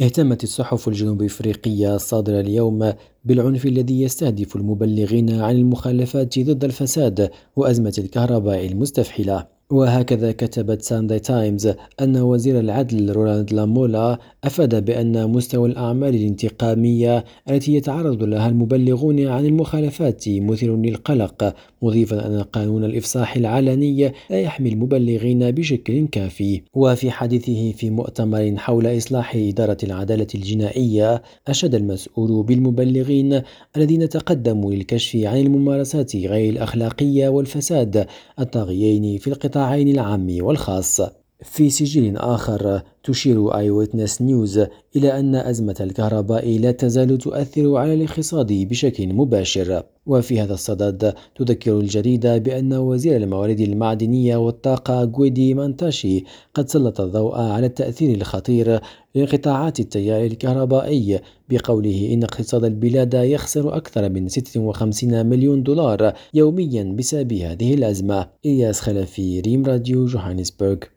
اهتمت الصحف الجنوب إفريقية الصادرة اليوم بالعنف الذي يستهدف المبلغين عن المخالفات ضد الفساد وأزمة الكهرباء المستفحلة. وهكذا كتبت سانداي تايمز أن وزير العدل رولاند لامولا أفاد بأن مستوى الأعمال الانتقامية التي يتعرض لها المبلغون عن المخالفات مثير للقلق مضيفا أن قانون الإفصاح العلني لا يحمي المبلغين بشكل كافي. وفي حديثه في مؤتمر حول إصلاح إدارة العدالة الجنائية أشاد المسؤول بالمبلغين الذين تقدموا للكشف عن الممارسات غير الأخلاقية والفساد الطاغيين في القطاعين العام والخاص. في سجل آخر تشير آي ويتنس نيوز إلى أن أزمة الكهرباء لا تزال تؤثر على الاقتصاد بشكل مباشر. وفي هذا الصدد تذكر الجريدة بأن وزير الموارد المعدنية والطاقة جويدي مانتاشي قد سلط الضوء على التأثير الخطير لانقطاعات التيار الكهربائي بقوله إن اقتصاد البلاد يخسر أكثر من 56 مليون دولار يوميا بسبب هذه الأزمة. إلياس خلفي ريم راديو جوهانسبرغ.